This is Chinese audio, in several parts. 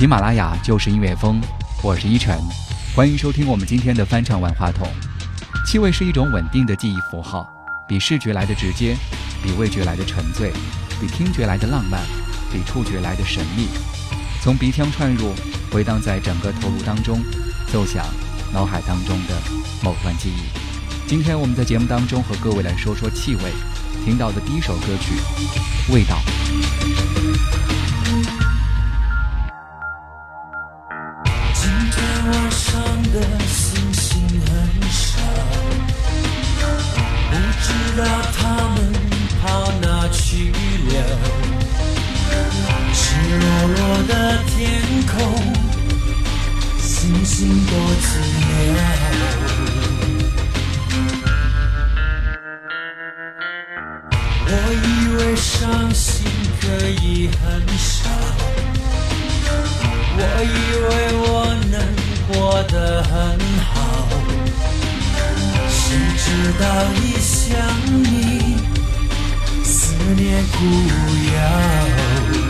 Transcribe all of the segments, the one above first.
喜马拉雅就是音乐风，我是依晨，欢迎收听我们今天的翻唱万花筒。气味是一种稳定的记忆符号，比视觉来的直接，比味觉来的沉醉，比听觉来的浪漫，比触觉来的神秘。从鼻腔串入，回荡在整个头颅当中，奏响脑海当中的某段记忆。今天我们在节目当中和各位来说说气味，听到的第一首歌曲《味道》。落落的天空，星星多寂寥。我以为伤心可以很少，我以为我能过得很好，谁知道一想你，思念苦无药。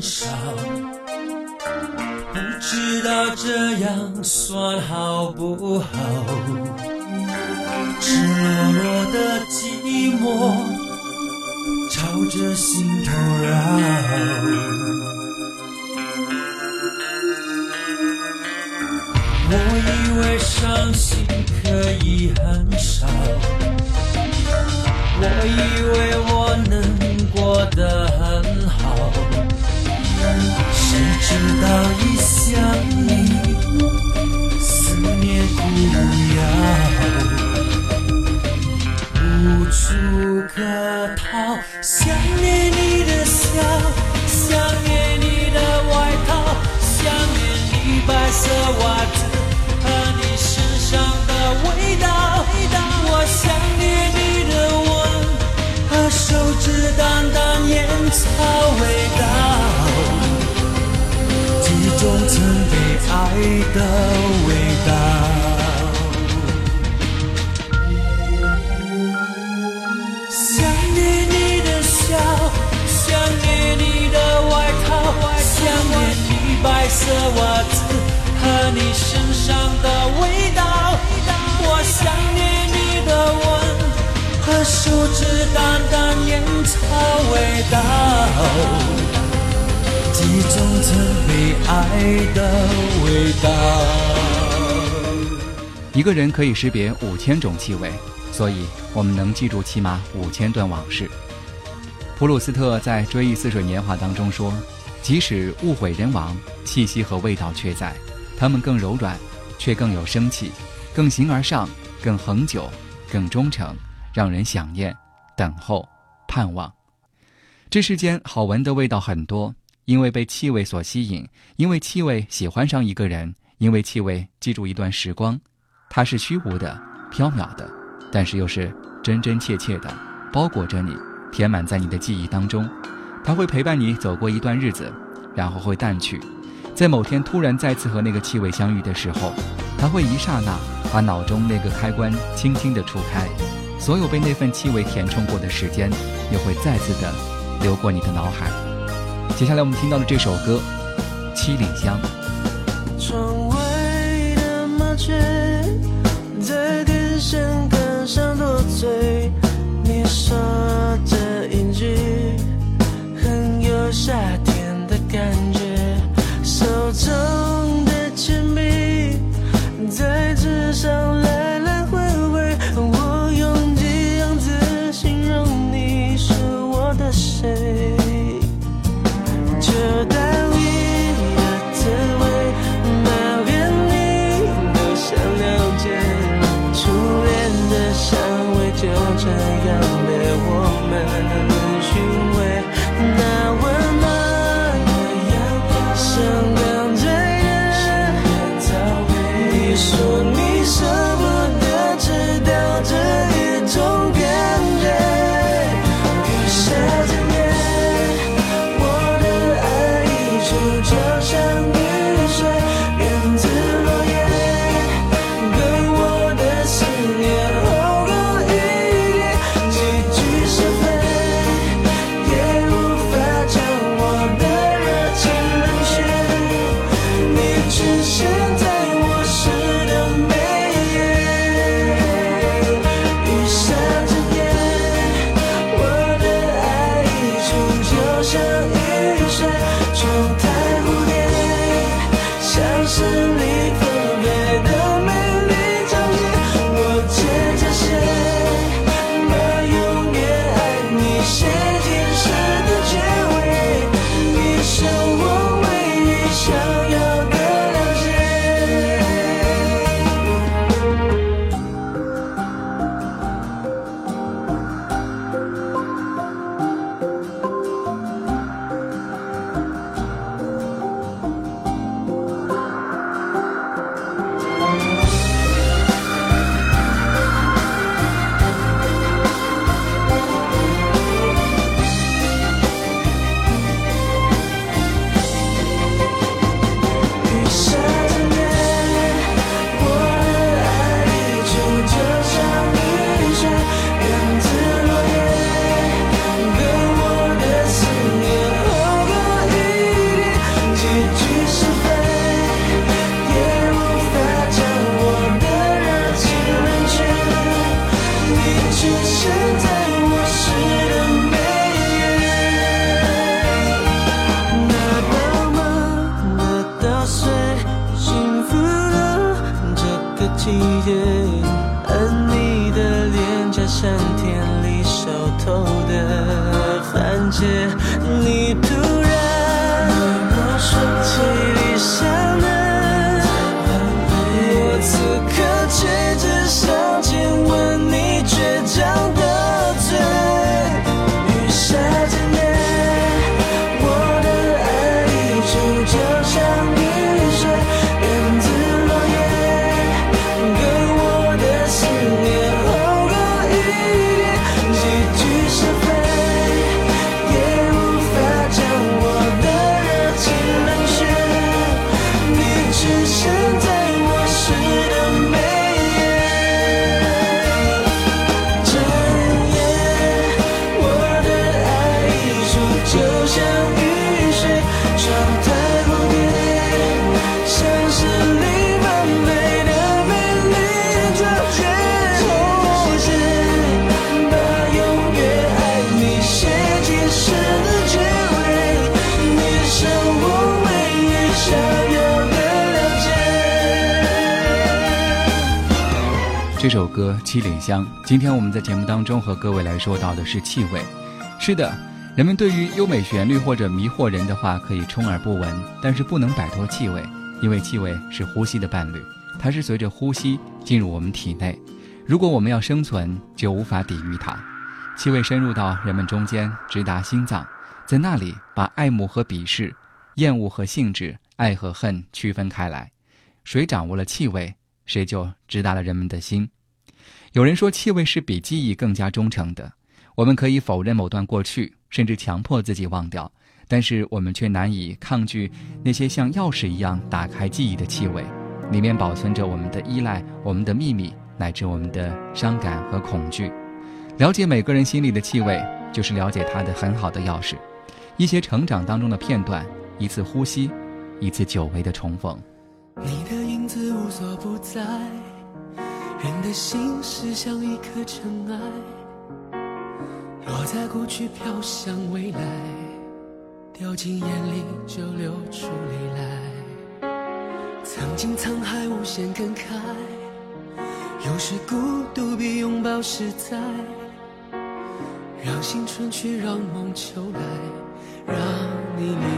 少不知道这样算好不好？赤裸裸的寂寞朝着心头绕。我以为伤心可以很少，我以为我能过得好。谁知道一想你，思念苦药，无处可逃。的味道，想念你的笑，想念你的外套，想念你白色袜子和你身上的味道。我想念你的吻和手指淡淡烟草味道。记忆中曾被爱的味道。一个人可以识别五千种气味，所以我们能记住起码五千段往事。普鲁斯特在《追忆似水年华》当中说：“即使物毁人亡，气息和味道却在，它们更柔软，却更有生气，更形而上，更恒久，更忠诚，让人想念、等候、盼望。”这世间好闻的味道很多。因为被气味所吸引，因为气味喜欢上一个人，因为气味记住一段时光，它是虚无的、缥缈的，但是又是真真切切的包裹着你，填满在你的记忆当中。它会陪伴你走过一段日子，然后会淡去。在某天突然再次和那个气味相遇的时候，它会一刹那把脑中那个开关轻轻地触开，所有被那份气味填充过的时间，又会再次的流过你的脑海。接下来我们听到的这首歌《七里香》。这首歌《七里香》，今天我们在节目当中和各位来说到的是气味。是的，人们对于优美旋律或者迷惑人的话可以充耳不闻，但是不能摆脱气味，因为气味是呼吸的伴侣，它是随着呼吸进入我们体内。如果我们要生存，就无法抵御它。气味深入到人们中间，直达心脏，在那里把爱慕和鄙视、厌恶和兴致、爱和恨区分开来。谁掌握了气味，谁就直达了人们的心。有人说，气味是比记忆更加忠诚的。我们可以否认某段过去，甚至强迫自己忘掉，但是我们却难以抗拒那些像钥匙一样打开记忆的气味，里面保存着我们的依赖、我们的秘密，乃至我们的伤感和恐惧。了解每个人心里的气味，就是了解他的很好的钥匙。一些成长当中的片段，一次呼吸，一次久违的重逢。你的影子无所不在，人的心事像一颗尘埃，落在过去飘向未来，掉进眼里就流出泪来。曾经沧海无限感慨，有时孤独比拥抱实在。让青春去，让梦秋来，让你离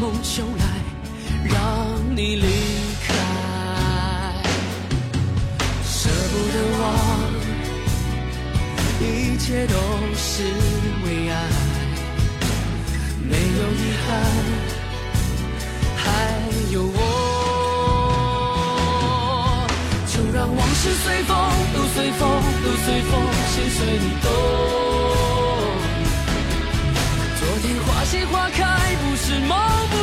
梦秋来，让你离开。舍不得忘，一切都是为爱，没有遗憾，还有我。就让往事随风，都随风，都随风，心随你动。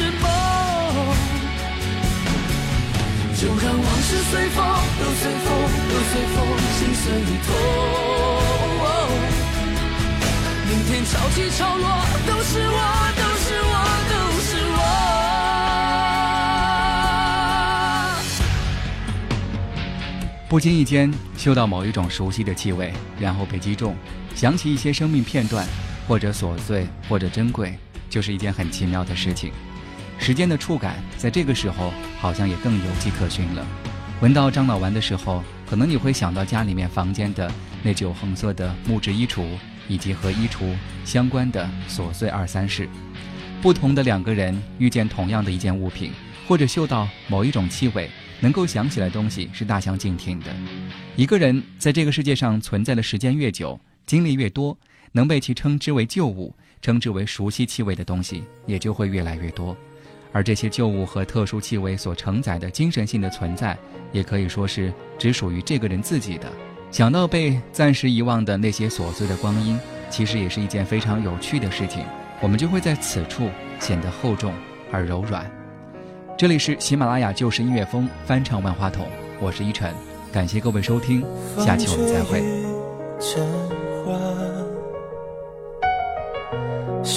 是梦。就让往事随风，都随风，都随风，心随你动。明天潮起潮落，都是我，都是我，都是我。不经意间嗅到某一种熟悉的气味，然后被击中，想起一些生命片段，或者琐碎，或者珍贵，就是一件很奇妙的事情。时间的触感，在这个时候好像也更有迹可循了。闻到樟脑丸的时候，可能你会想到家里面房间的那酒红色的木质衣橱，以及和衣橱相关的琐碎二三事。不同的两个人遇见同样的一件物品，或者嗅到某一种气味，能够想起来东西是大相径庭的。一个人在这个世界上存在的时间越久，经历越多，能被其称之为旧物、称之为熟悉气味的东西也就会越来越多。而这些旧物和特殊气味所承载的精神性的存在，也可以说是只属于这个人自己的。想到被暂时遗忘的那些琐碎的光阴，其实也是一件非常有趣的事情。我们就会在此处显得厚重而柔软。这里是喜马拉雅旧时音乐风翻唱万花筒，我是依晨，感谢各位收听，下期我们再会。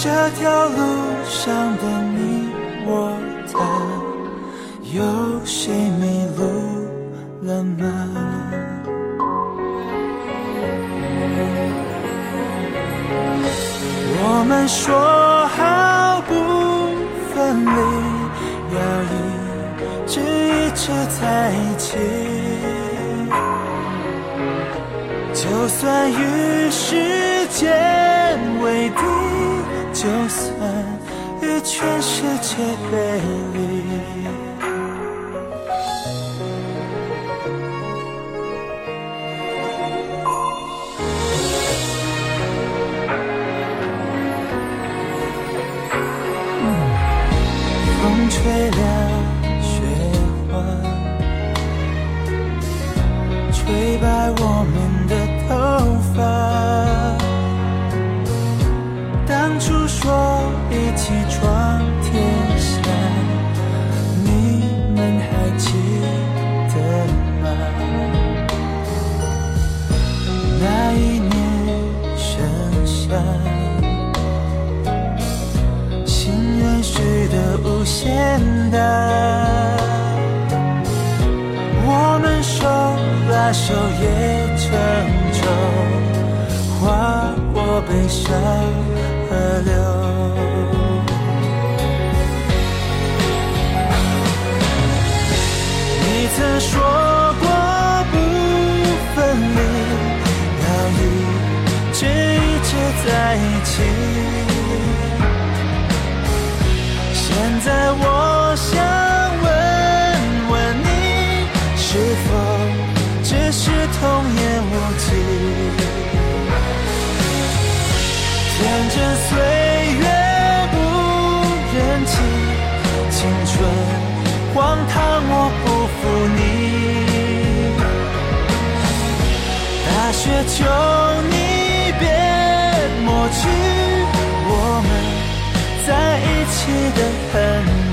这条路上的你我他，有谁迷路了吗？我们说好不分离，要一直一直在一起，就算与时间为敌。就算与全世界背离，把手也成舟，划过悲伤。河流，你曾说过不分离，要一直一直在一起。现在我言无忌？天真岁月不忍记，青春荒唐我不负你。大雪求你别抹去我们在一起的痕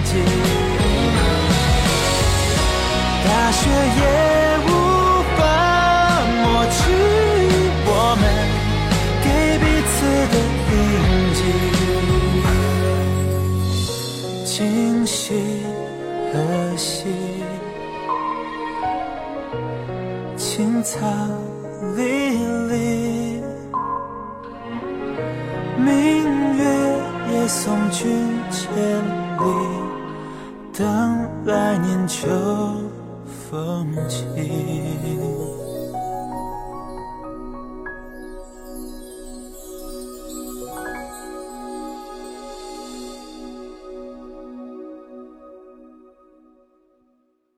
迹。大雪也青